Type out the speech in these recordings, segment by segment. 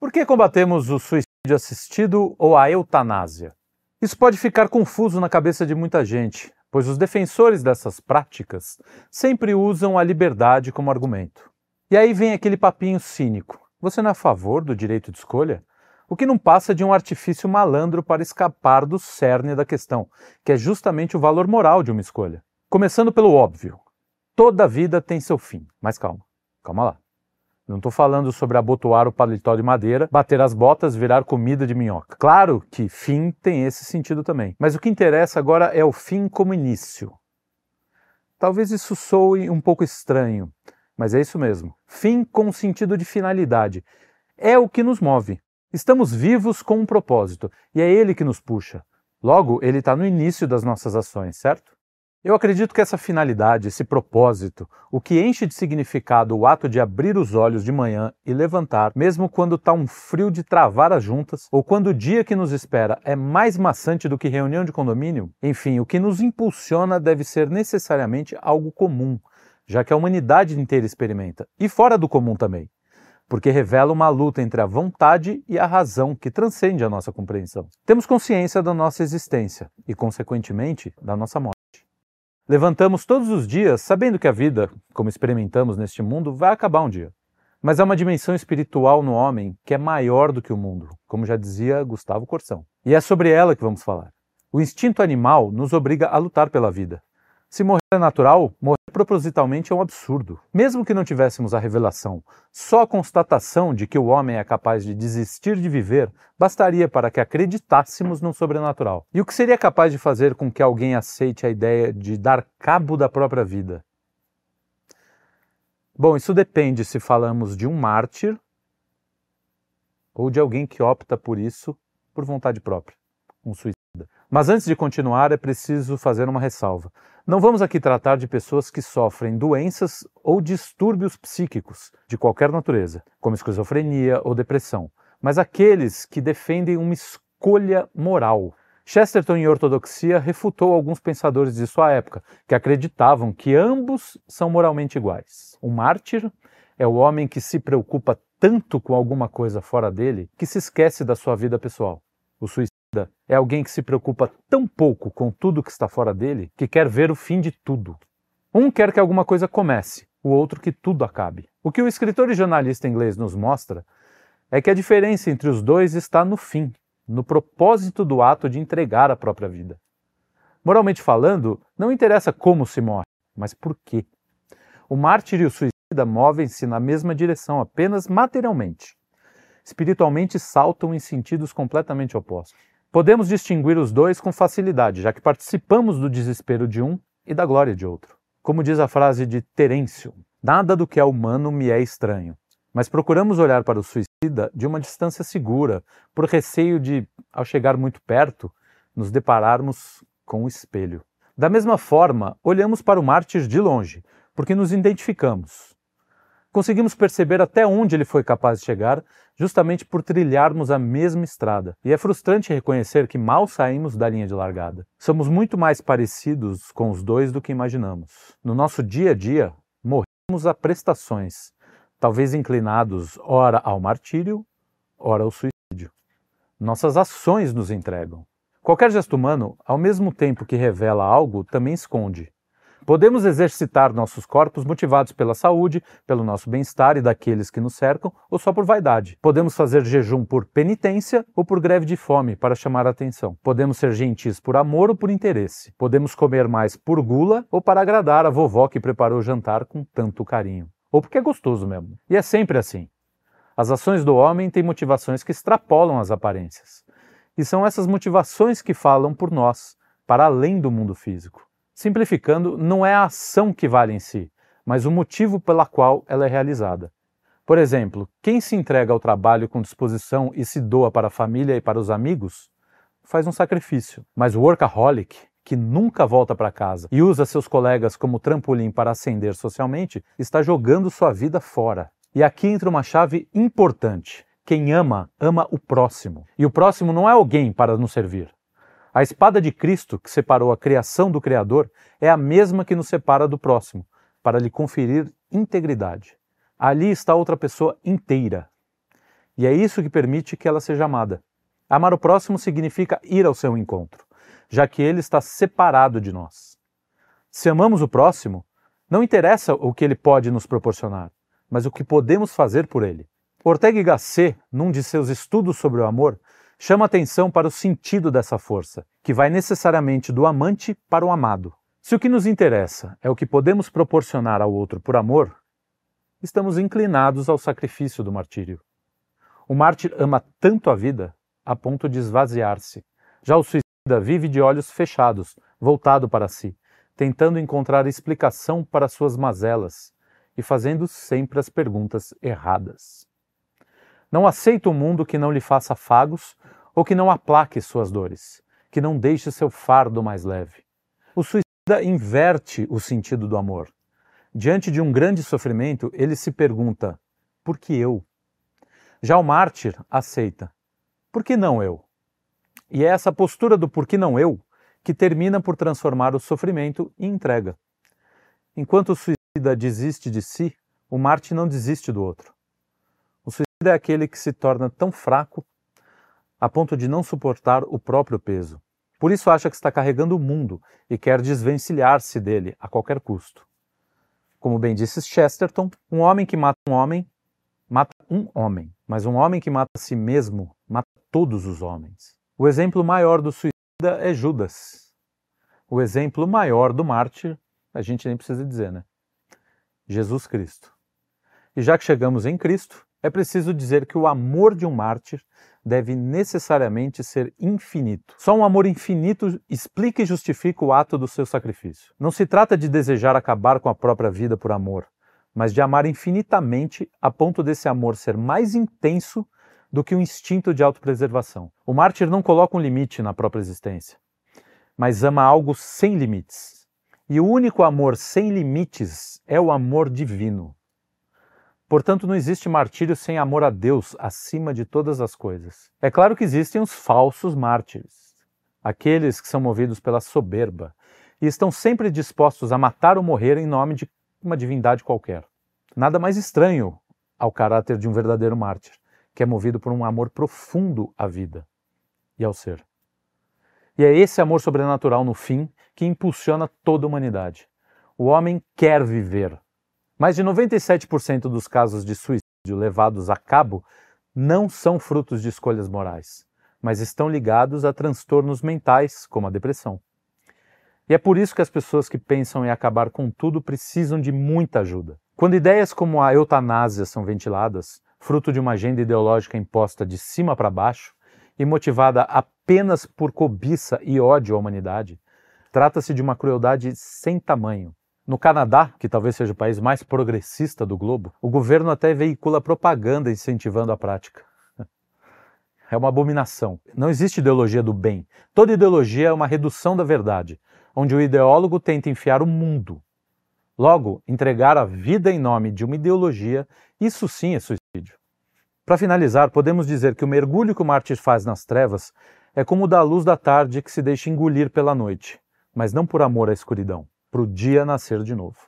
Por que combatemos o suicídio assistido ou a eutanásia? Isso pode ficar confuso na cabeça de muita gente, pois os defensores dessas práticas sempre usam a liberdade como argumento. E aí vem aquele papinho cínico: você não é a favor do direito de escolha? O que não passa de um artifício malandro para escapar do cerne da questão, que é justamente o valor moral de uma escolha. Começando pelo óbvio: toda vida tem seu fim. Mas calma, calma lá. Não estou falando sobre abotoar o paletó de madeira, bater as botas, virar comida de minhoca. Claro que fim tem esse sentido também. Mas o que interessa agora é o fim como início. Talvez isso soe um pouco estranho, mas é isso mesmo. Fim com sentido de finalidade. É o que nos move. Estamos vivos com um propósito e é ele que nos puxa. Logo, ele está no início das nossas ações, certo? Eu acredito que essa finalidade, esse propósito, o que enche de significado o ato de abrir os olhos de manhã e levantar, mesmo quando está um frio de travar as juntas, ou quando o dia que nos espera é mais maçante do que reunião de condomínio, enfim, o que nos impulsiona deve ser necessariamente algo comum, já que a humanidade inteira experimenta, e fora do comum também, porque revela uma luta entre a vontade e a razão que transcende a nossa compreensão. Temos consciência da nossa existência e, consequentemente, da nossa morte. Levantamos todos os dias sabendo que a vida, como experimentamos neste mundo, vai acabar um dia. Mas há uma dimensão espiritual no homem que é maior do que o mundo, como já dizia Gustavo Corsão. E é sobre ela que vamos falar. O instinto animal nos obriga a lutar pela vida. Se morrer é natural, morrer propositalmente é um absurdo. Mesmo que não tivéssemos a revelação, só a constatação de que o homem é capaz de desistir de viver bastaria para que acreditássemos no sobrenatural. E o que seria capaz de fazer com que alguém aceite a ideia de dar cabo da própria vida? Bom, isso depende se falamos de um mártir ou de alguém que opta por isso por vontade própria, um suicídio. Mas antes de continuar, é preciso fazer uma ressalva. Não vamos aqui tratar de pessoas que sofrem doenças ou distúrbios psíquicos de qualquer natureza, como esquizofrenia ou depressão, mas aqueles que defendem uma escolha moral. Chesterton, em Ortodoxia, refutou alguns pensadores de sua época, que acreditavam que ambos são moralmente iguais. O mártir é o homem que se preocupa tanto com alguma coisa fora dele que se esquece da sua vida pessoal. O suicídio é alguém que se preocupa tão pouco com tudo que está fora dele que quer ver o fim de tudo. Um quer que alguma coisa comece, o outro que tudo acabe. O que o escritor e jornalista inglês nos mostra é que a diferença entre os dois está no fim, no propósito do ato de entregar a própria vida. Moralmente falando, não interessa como se morre, mas por quê. O mártir e o suicida movem-se na mesma direção, apenas materialmente. Espiritualmente saltam em sentidos completamente opostos. Podemos distinguir os dois com facilidade, já que participamos do desespero de um e da glória de outro. Como diz a frase de Terêncio, nada do que é humano me é estranho, mas procuramos olhar para o suicida de uma distância segura, por receio de, ao chegar muito perto, nos depararmos com o espelho. Da mesma forma, olhamos para o mártir de longe, porque nos identificamos. Conseguimos perceber até onde ele foi capaz de chegar, justamente por trilharmos a mesma estrada. E é frustrante reconhecer que mal saímos da linha de largada. Somos muito mais parecidos com os dois do que imaginamos. No nosso dia a dia, morremos a prestações, talvez inclinados ora ao martírio, ora ao suicídio. Nossas ações nos entregam. Qualquer gesto humano, ao mesmo tempo que revela algo, também esconde. Podemos exercitar nossos corpos motivados pela saúde, pelo nosso bem-estar e daqueles que nos cercam, ou só por vaidade. Podemos fazer jejum por penitência ou por greve de fome para chamar a atenção. Podemos ser gentis por amor ou por interesse. Podemos comer mais por gula ou para agradar a vovó que preparou o jantar com tanto carinho. Ou porque é gostoso mesmo. E é sempre assim. As ações do homem têm motivações que extrapolam as aparências. E são essas motivações que falam por nós, para além do mundo físico. Simplificando, não é a ação que vale em si, mas o motivo pela qual ela é realizada. Por exemplo, quem se entrega ao trabalho com disposição e se doa para a família e para os amigos, faz um sacrifício. Mas o workaholic, que nunca volta para casa e usa seus colegas como trampolim para ascender socialmente, está jogando sua vida fora. E aqui entra uma chave importante. Quem ama, ama o próximo. E o próximo não é alguém para nos servir. A espada de Cristo, que separou a criação do Criador, é a mesma que nos separa do próximo, para lhe conferir integridade. Ali está outra pessoa inteira. E é isso que permite que ela seja amada. Amar o próximo significa ir ao seu encontro, já que ele está separado de nós. Se amamos o próximo, não interessa o que ele pode nos proporcionar, mas o que podemos fazer por ele. Ortega y Gasset, num de seus estudos sobre o amor, chama atenção para o sentido dessa força, que vai necessariamente do amante para o amado. Se o que nos interessa é o que podemos proporcionar ao outro por amor, estamos inclinados ao sacrifício do martírio. O mártir ama tanto a vida a ponto de esvaziar-se. Já o suicida vive de olhos fechados, voltado para si, tentando encontrar explicação para suas mazelas e fazendo sempre as perguntas erradas. Não aceita um mundo que não lhe faça fagos ou que não aplaque suas dores, que não deixe seu fardo mais leve. O suicida inverte o sentido do amor. Diante de um grande sofrimento, ele se pergunta: por que eu? Já o mártir aceita: por que não eu? E é essa postura do por que não eu que termina por transformar o sofrimento em entrega. Enquanto o suicida desiste de si, o Marte não desiste do outro. É aquele que se torna tão fraco a ponto de não suportar o próprio peso. Por isso acha que está carregando o mundo e quer desvencilhar-se dele a qualquer custo. Como bem disse Chesterton, um homem que mata um homem, mata um homem, mas um homem que mata a si mesmo, mata todos os homens. O exemplo maior do suicida é Judas. O exemplo maior do mártir, a gente nem precisa dizer, né? Jesus Cristo. E já que chegamos em Cristo, é preciso dizer que o amor de um mártir deve necessariamente ser infinito. Só um amor infinito explica e justifica o ato do seu sacrifício. Não se trata de desejar acabar com a própria vida por amor, mas de amar infinitamente a ponto desse amor ser mais intenso do que o instinto de autopreservação. O mártir não coloca um limite na própria existência, mas ama algo sem limites. E o único amor sem limites é o amor divino. Portanto, não existe martírio sem amor a Deus acima de todas as coisas. É claro que existem os falsos mártires, aqueles que são movidos pela soberba e estão sempre dispostos a matar ou morrer em nome de uma divindade qualquer. Nada mais estranho ao caráter de um verdadeiro mártir que é movido por um amor profundo à vida e ao ser. E é esse amor sobrenatural, no fim, que impulsiona toda a humanidade. O homem quer viver. Mais de 97% dos casos de suicídio levados a cabo não são frutos de escolhas morais, mas estão ligados a transtornos mentais, como a depressão. E é por isso que as pessoas que pensam em acabar com tudo precisam de muita ajuda. Quando ideias como a eutanásia são ventiladas, fruto de uma agenda ideológica imposta de cima para baixo e motivada apenas por cobiça e ódio à humanidade, trata-se de uma crueldade sem tamanho. No Canadá, que talvez seja o país mais progressista do globo, o governo até veicula propaganda incentivando a prática. É uma abominação. Não existe ideologia do bem. Toda ideologia é uma redução da verdade, onde o ideólogo tenta enfiar o mundo. Logo, entregar a vida em nome de uma ideologia, isso sim é suicídio. Para finalizar, podemos dizer que o mergulho que o mártir faz nas trevas é como o da luz da tarde que se deixa engolir pela noite, mas não por amor à escuridão, para o dia nascer de novo.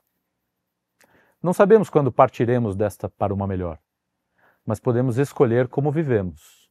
Não sabemos quando partiremos desta para uma melhor, mas podemos escolher como vivemos.